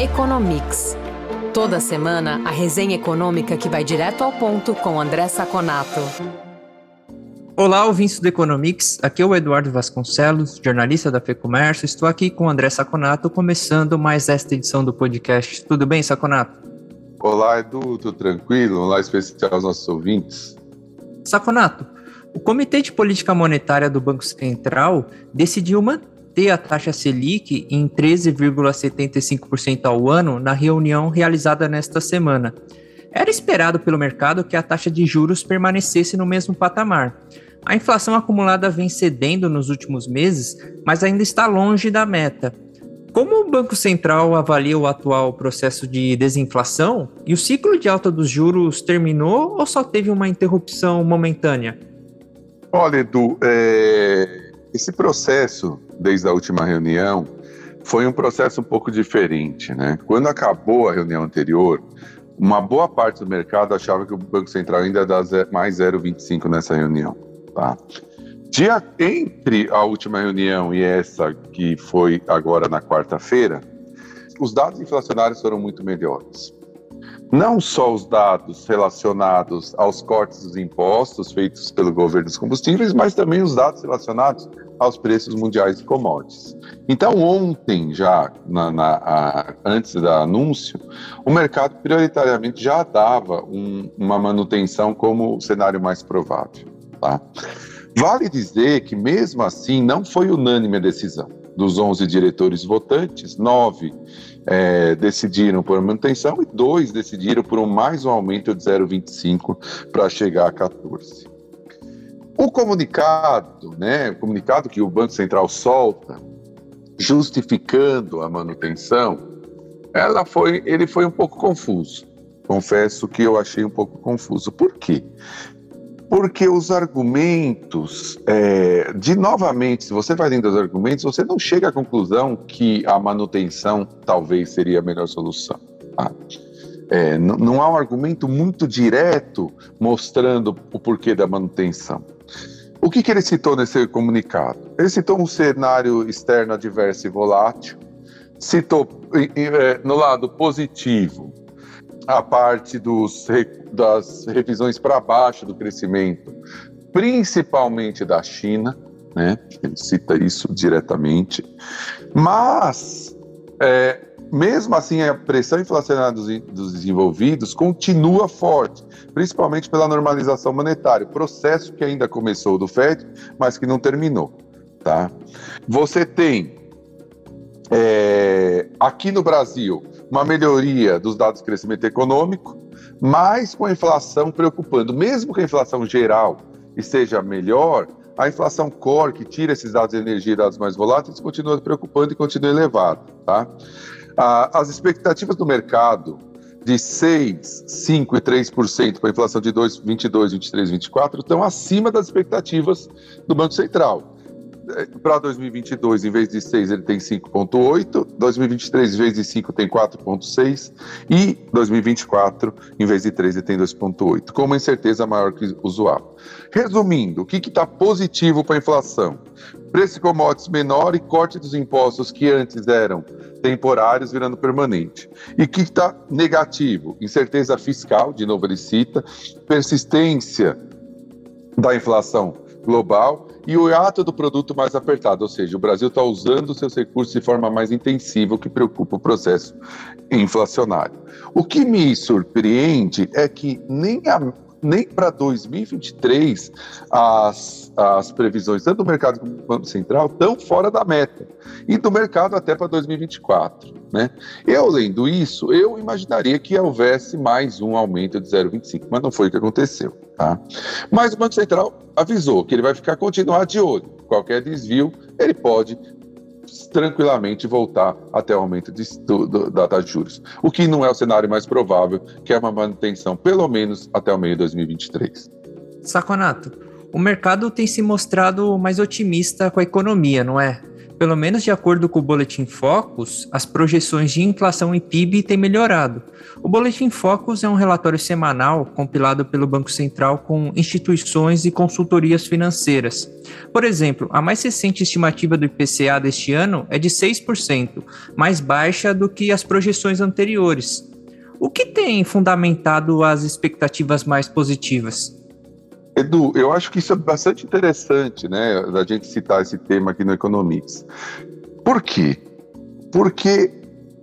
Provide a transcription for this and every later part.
Economics. Toda semana, a resenha econômica que vai direto ao ponto com André Saconato. Olá, ouvintes do Economics. Aqui é o Eduardo Vasconcelos, jornalista da FEComércio. Estou aqui com o André Saconato, começando mais esta edição do podcast. Tudo bem, Saconato? Olá, Edu, tudo tranquilo? Olá, especial aos nossos ouvintes. Saconato, o Comitê de Política Monetária do Banco Central decidiu manter a taxa Selic em 13,75% ao ano na reunião realizada nesta semana. Era esperado pelo mercado que a taxa de juros permanecesse no mesmo patamar. A inflação acumulada vem cedendo nos últimos meses, mas ainda está longe da meta. Como o Banco Central avalia o atual processo de desinflação? E o ciclo de alta dos juros terminou ou só teve uma interrupção momentânea? Olha, Edu, é... esse processo, desde a última reunião, foi um processo um pouco diferente, né? Quando acabou a reunião anterior, uma boa parte do mercado achava que o Banco Central ainda dá mais 0,25 nessa reunião, tá? Dia entre a última reunião e essa que foi agora na quarta-feira, os dados inflacionários foram muito melhores não só os dados relacionados aos cortes dos impostos feitos pelo governo dos combustíveis, mas também os dados relacionados aos preços mundiais de commodities. Então, ontem, já na, na, a, antes do anúncio, o mercado prioritariamente já dava um, uma manutenção como cenário mais provável. Tá? Vale dizer que, mesmo assim, não foi unânime a decisão. Dos 11 diretores votantes, nove é, decidiram por manutenção e dois decidiram por um mais um aumento de 0,25 para chegar a 14. O comunicado, né, o comunicado que o Banco Central solta, justificando a manutenção, ela foi, ele foi um pouco confuso. Confesso que eu achei um pouco confuso. Por quê? Porque os argumentos, é, de novamente, se você vai lendo os argumentos, você não chega à conclusão que a manutenção talvez seria a melhor solução. Tá? É, não há um argumento muito direto mostrando o porquê da manutenção. O que, que ele citou nesse comunicado? Ele citou um cenário externo adverso e volátil, citou é, no lado positivo a parte dos, das revisões para baixo do crescimento, principalmente da China, né? Ele cita isso diretamente. Mas, é, mesmo assim, a pressão inflacionária dos, dos, desenvolvidos continua forte, principalmente pela normalização monetária, processo que ainda começou do FED, mas que não terminou. Tá? Você tem é, aqui no Brasil uma melhoria dos dados de crescimento econômico, mas com a inflação preocupando. Mesmo que a inflação geral esteja melhor, a inflação core, que tira esses dados de energia e dados mais voláteis, continua preocupando e continua elevada. Tá? As expectativas do mercado de 6, 5 e 3% para a inflação de 2, 22, 23, 24 estão acima das expectativas do Banco Central para 2022, em vez de 6, ele tem 5,8. 2023, em vez de 5, tem 4,6. E 2024, em vez de 3, ele tem 2,8. Com uma incerteza maior que usual. Resumindo, o que está positivo para a inflação? Preço de commodities menor e corte dos impostos que antes eram temporários virando permanente. E o que está negativo? Incerteza fiscal, de novo ele cita, persistência da inflação global e o ato do produto mais apertado, ou seja, o Brasil está usando seus recursos de forma mais intensiva, o que preocupa o processo inflacionário. O que me surpreende é que nem a nem para 2023 as, as previsões, tanto do mercado como do Banco Central, estão fora da meta. E do mercado até para 2024. Né? Eu, lendo isso, eu imaginaria que houvesse mais um aumento de 0,25, mas não foi o que aconteceu. Tá? Mas o Banco Central avisou que ele vai ficar continuar de olho. Qualquer desvio, ele pode tranquilamente voltar até o aumento de, do, do, da taxa de juros. O que não é o cenário mais provável, que é uma manutenção pelo menos até o meio de 2023. Saconato, o mercado tem se mostrado mais otimista com a economia, não é? Pelo menos de acordo com o Boletim Focus, as projeções de inflação e PIB têm melhorado. O Boletim Focus é um relatório semanal compilado pelo Banco Central com instituições e consultorias financeiras. Por exemplo, a mais recente estimativa do IPCA deste ano é de 6%, mais baixa do que as projeções anteriores. O que tem fundamentado as expectativas mais positivas? Edu, eu acho que isso é bastante interessante, né, da gente citar esse tema aqui no Economics. Por quê? Porque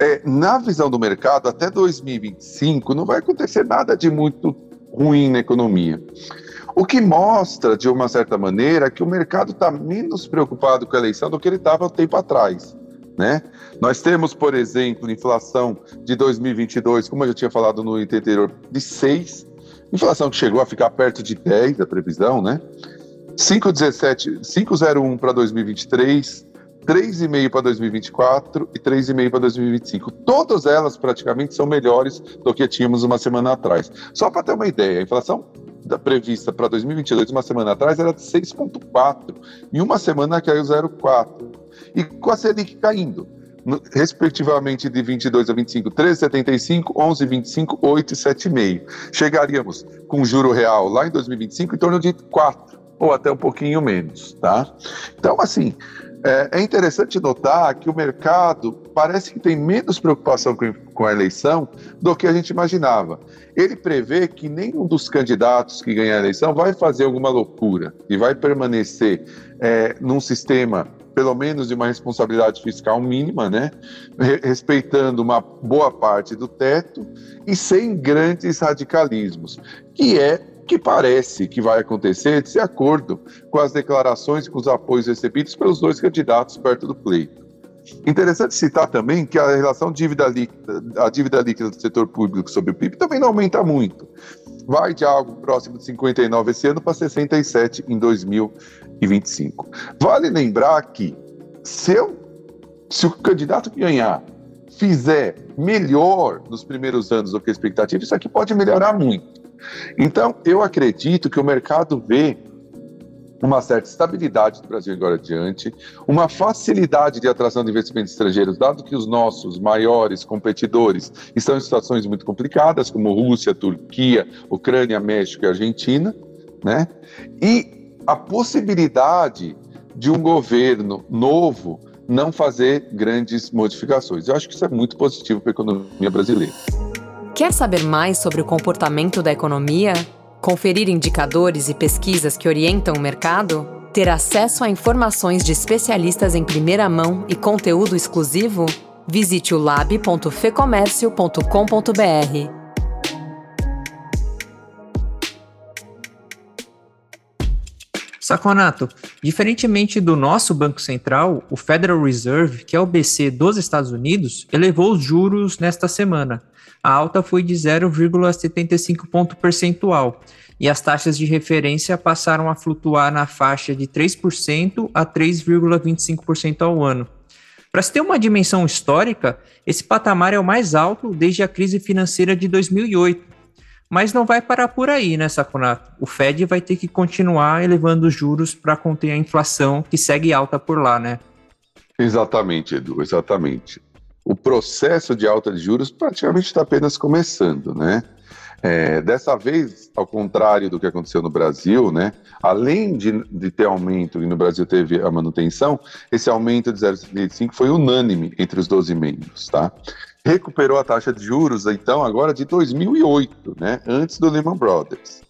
é, na visão do mercado, até 2025 não vai acontecer nada de muito ruim na economia. O que mostra, de uma certa maneira, que o mercado está menos preocupado com a eleição do que ele estava um tempo atrás. Né? Nós temos, por exemplo, inflação de 2022, como eu já tinha falado no anterior, de 6, Inflação que chegou a ficar perto de 10 da previsão, né? 5,17, 5,01 para 2023, 3,5 para 2024 e 3,5 para 2025. Todas elas praticamente são melhores do que tínhamos uma semana atrás. Só para ter uma ideia, a inflação da prevista para 2022 uma semana atrás era de 6,4 e uma semana caiu 0,4. E com a Selic caindo respectivamente de 22 a 25, 13,75, 11,25, 8 e 7,5. Chegaríamos com juro real lá em 2025 em torno de 4 ou até um pouquinho menos, tá? Então, assim, é, é interessante notar que o mercado parece que tem menos preocupação com, a eleição do que a gente imaginava. Ele prevê que nenhum dos candidatos que ganhar a eleição vai fazer alguma loucura e vai permanecer é, num sistema pelo menos de uma responsabilidade fiscal mínima, né? respeitando uma boa parte do teto e sem grandes radicalismos, que é que parece que vai acontecer de acordo com as declarações e com os apoios recebidos pelos dois candidatos perto do pleito. Interessante citar também que a relação dívida líquida, a dívida líquida do setor público sobre o PIB também não aumenta muito. Vai de algo próximo de 59 esse ano para 67 em 2025. Vale lembrar que se, eu, se o candidato que ganhar fizer melhor nos primeiros anos do que a expectativa, isso aqui pode melhorar muito. Então, eu acredito que o mercado vê uma certa estabilidade do Brasil agora adiante, uma facilidade de atração de investimentos estrangeiros, dado que os nossos maiores competidores estão em situações muito complicadas, como Rússia, Turquia, Ucrânia, México e Argentina, né? E a possibilidade de um governo novo não fazer grandes modificações. Eu acho que isso é muito positivo para a economia brasileira. Quer saber mais sobre o comportamento da economia? Conferir indicadores e pesquisas que orientam o mercado? Ter acesso a informações de especialistas em primeira mão e conteúdo exclusivo? Visite o lab.fecomércio.com.br. Saconato, diferentemente do nosso Banco Central, o Federal Reserve, que é o BC dos Estados Unidos, elevou os juros nesta semana a alta foi de 0,75 ponto percentual e as taxas de referência passaram a flutuar na faixa de 3% a 3,25% ao ano. Para se ter uma dimensão histórica, esse patamar é o mais alto desde a crise financeira de 2008. Mas não vai parar por aí, né, Saconato? O Fed vai ter que continuar elevando os juros para conter a inflação que segue alta por lá, né? Exatamente, Edu, exatamente o processo de alta de juros praticamente está apenas começando, né? É, dessa vez, ao contrário do que aconteceu no Brasil, né, além de, de ter aumento, e no Brasil teve a manutenção, esse aumento de 0,75 foi unânime entre os 12 membros. Tá? Recuperou a taxa de juros, então, agora de 2008, né, antes do Lehman Brothers.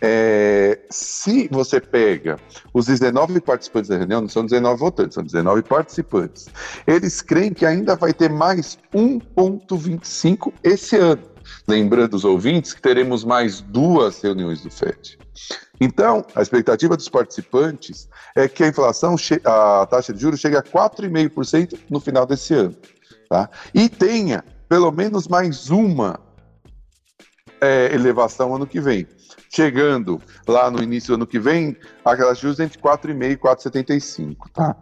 É, se você pega os 19 participantes da reunião, não são 19 votantes, são 19 participantes, eles creem que ainda vai ter mais 1,25 esse ano. Lembrando os ouvintes que teremos mais duas reuniões do FED. Então, a expectativa dos participantes é que a inflação, a taxa de juros chegue a 4,5% no final desse ano. Tá? E tenha pelo menos mais uma é, elevação ano que vem chegando lá no início do ano que vem, aquelas juros entre 4,5 e 4,75, tá?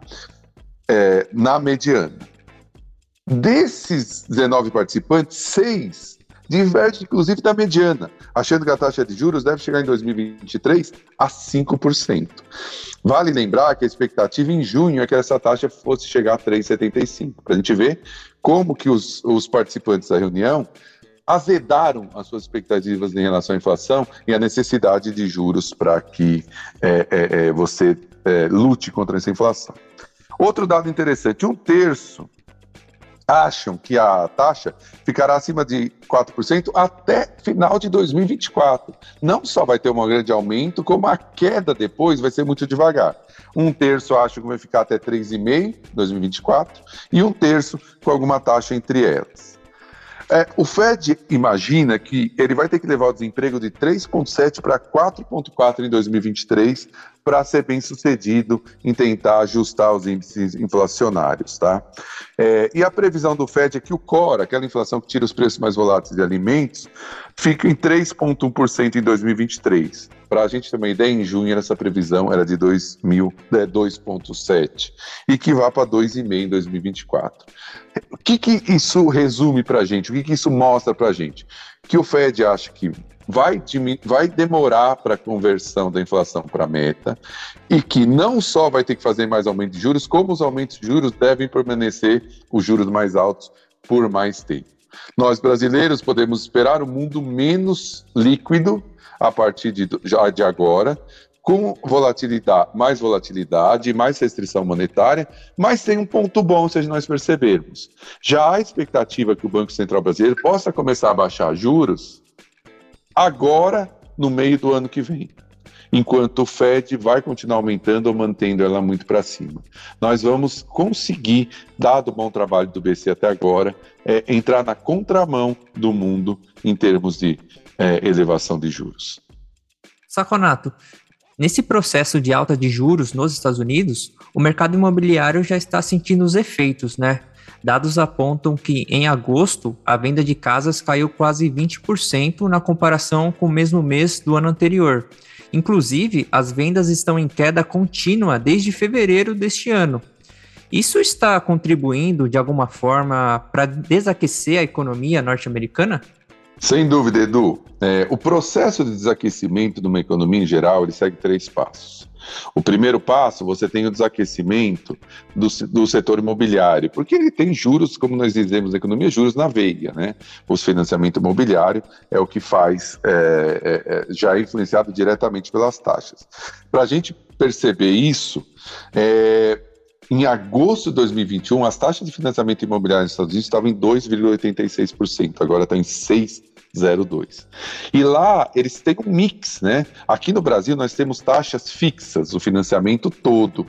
É, na mediana. Desses 19 participantes, seis diverge inclusive da mediana, achando que a taxa de juros deve chegar em 2023 a 5%. Vale lembrar que a expectativa em junho é que essa taxa fosse chegar a 3,75, para a gente ver como que os, os participantes da reunião azedaram as suas expectativas em relação à inflação e a necessidade de juros para que é, é, é, você é, lute contra essa inflação. Outro dado interessante: um terço acham que a taxa ficará acima de 4% até final de 2024. Não só vai ter um grande aumento, como a queda depois vai ser muito devagar. Um terço acha que vai ficar até 3,5% em 2024 e um terço com alguma taxa entre elas. É, o Fed imagina que ele vai ter que levar o desemprego de 3,7 para 4,4 em 2023 para ser bem sucedido em tentar ajustar os índices inflacionários, tá? É, e a previsão do Fed é que o core, aquela inflação que tira os preços mais voláteis de alimentos, fica em 3,1% em 2023. Para a gente ter uma ideia, em junho essa previsão era de 2,7 e que vá para 2,5 em 2024. O que, que isso resume para a gente? O que, que isso mostra para a gente? Que o Fed acha que vai, vai demorar para a conversão da inflação para meta e que não só vai ter que fazer mais aumento de juros, como os aumentos de juros devem permanecer os juros mais altos por mais tempo. Nós brasileiros podemos esperar um mundo menos líquido a partir de, já de agora, com volatilidade, mais volatilidade, mais restrição monetária, mas tem um ponto bom se nós percebermos. Já há expectativa que o Banco Central Brasileiro possa começar a baixar juros agora, no meio do ano que vem. Enquanto o Fed vai continuar aumentando ou mantendo ela muito para cima. Nós vamos conseguir, dado o bom trabalho do BC até agora, é, entrar na contramão do mundo em termos de é, elevação de juros. Saconato, Nesse processo de alta de juros nos Estados Unidos, o mercado imobiliário já está sentindo os efeitos, né? Dados apontam que em agosto a venda de casas caiu quase 20% na comparação com o mesmo mês do ano anterior. Inclusive, as vendas estão em queda contínua desde fevereiro deste ano. Isso está contribuindo de alguma forma para desaquecer a economia norte-americana? Sem dúvida, Edu. É, o processo de desaquecimento de uma economia em geral ele segue três passos. O primeiro passo, você tem o desaquecimento do, do setor imobiliário, porque ele tem juros, como nós dizemos na economia, juros na veia, né? O financiamento imobiliário é o que faz, é, é, é já é influenciado diretamente pelas taxas. Para a gente perceber isso, é, em agosto de 2021, as taxas de financiamento imobiliário nos Estados Unidos estavam em 2,86%, agora está em 6,02%. E lá eles têm um mix, né? Aqui no Brasil nós temos taxas fixas, o financiamento todo.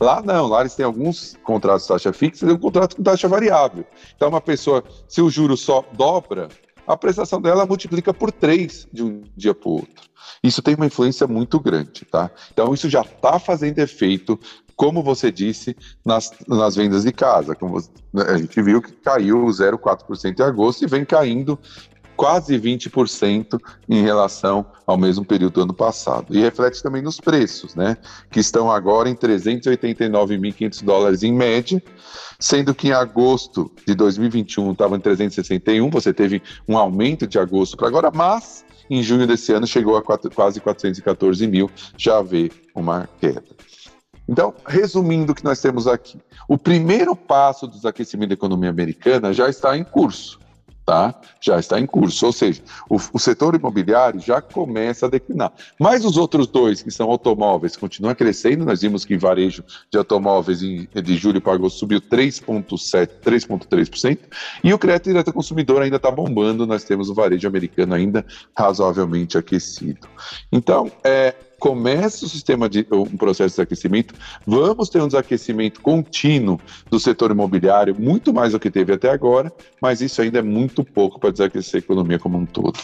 Lá não, lá eles têm alguns contratos de taxa fixa e um contrato com taxa variável. Então, uma pessoa, se o juro só dobra, a prestação dela multiplica por três de um dia para o outro. Isso tem uma influência muito grande, tá? Então, isso já está fazendo efeito como você disse, nas, nas vendas de casa. Como né, a gente viu que caiu 0,4% em agosto e vem caindo quase 20% em relação ao mesmo período do ano passado. E reflete também nos preços, né? Que estão agora em 389.500 dólares em média, sendo que em agosto de 2021 estava em 361, você teve um aumento de agosto para agora, mas em junho desse ano chegou a quatro, quase 414 mil, já vê uma queda. Então, resumindo o que nós temos aqui, o primeiro passo do desaquecimento da economia americana já está em curso. Tá? Já está em curso, ou seja, o, o, setor imobiliário já começa a declinar. Mas os outros dois, que são automóveis, continuam crescendo. Nós vimos que varejo de automóveis em, de julho para agosto subiu 3,7%, 3,3%, e o crédito direto ao consumidor ainda está bombando. Nós temos o varejo americano ainda razoavelmente aquecido. Então, é, começa o sistema de um processo de aquecimento, vamos ter um desaquecimento contínuo do setor imobiliário, muito mais do que teve até agora, mas isso ainda é muito pouco para desaquecer a economia como um todo.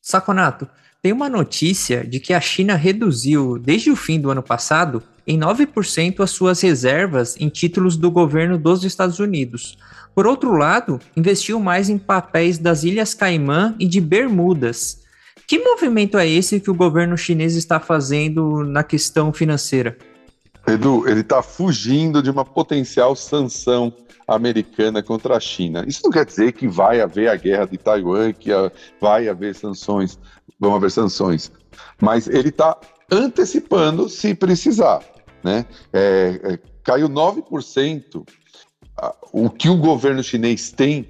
Saconato, tem uma notícia de que a China reduziu, desde o fim do ano passado, em 9% as suas reservas em títulos do governo dos Estados Unidos. Por outro lado, investiu mais em papéis das Ilhas Caimã e de Bermudas. Que movimento é esse que o governo chinês está fazendo na questão financeira? Edu, ele está fugindo de uma potencial sanção americana contra a China. Isso não quer dizer que vai haver a guerra de Taiwan, que vai haver sanções, vão haver sanções. Mas ele está antecipando se precisar. Né? É, é, caiu 9% o que o governo chinês tem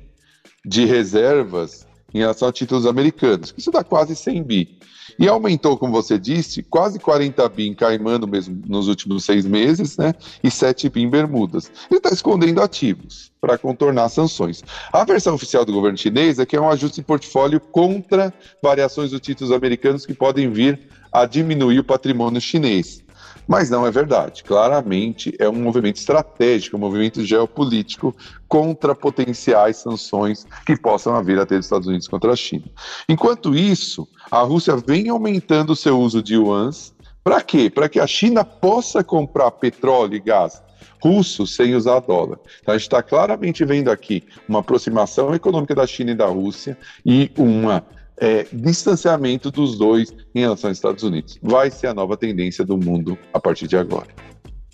de reservas em relação a títulos americanos. Isso dá quase 100 bi. E aumentou, como você disse, quase 40 bi em Caimano mesmo nos últimos seis meses, né? E 7 bi em Bermudas. Ele está escondendo ativos para contornar sanções. A versão oficial do governo chinês é que é um ajuste de portfólio contra variações dos títulos americanos que podem vir a diminuir o patrimônio chinês. Mas não é verdade. Claramente é um movimento estratégico, um movimento geopolítico contra potenciais sanções que possam vir a ter dos Estados Unidos contra a China. Enquanto isso, a Rússia vem aumentando o seu uso de yuans. Para quê? Para que a China possa comprar petróleo e gás russo sem usar dólar. Então a gente está claramente vendo aqui uma aproximação econômica da China e da Rússia e uma é, distanciamento dos dois em relação aos Estados Unidos. Vai ser a nova tendência do mundo a partir de agora.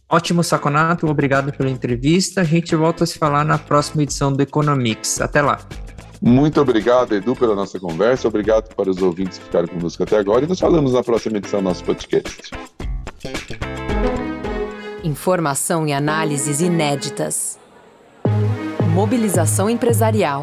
Ótimo, Saconato. Obrigado pela entrevista. A gente volta a se falar na próxima edição do Economics. Até lá. Muito obrigado, Edu, pela nossa conversa. Obrigado para os ouvintes que ficaram conosco até agora. E nos falamos na próxima edição do nosso podcast. Informação e análises inéditas. Mobilização empresarial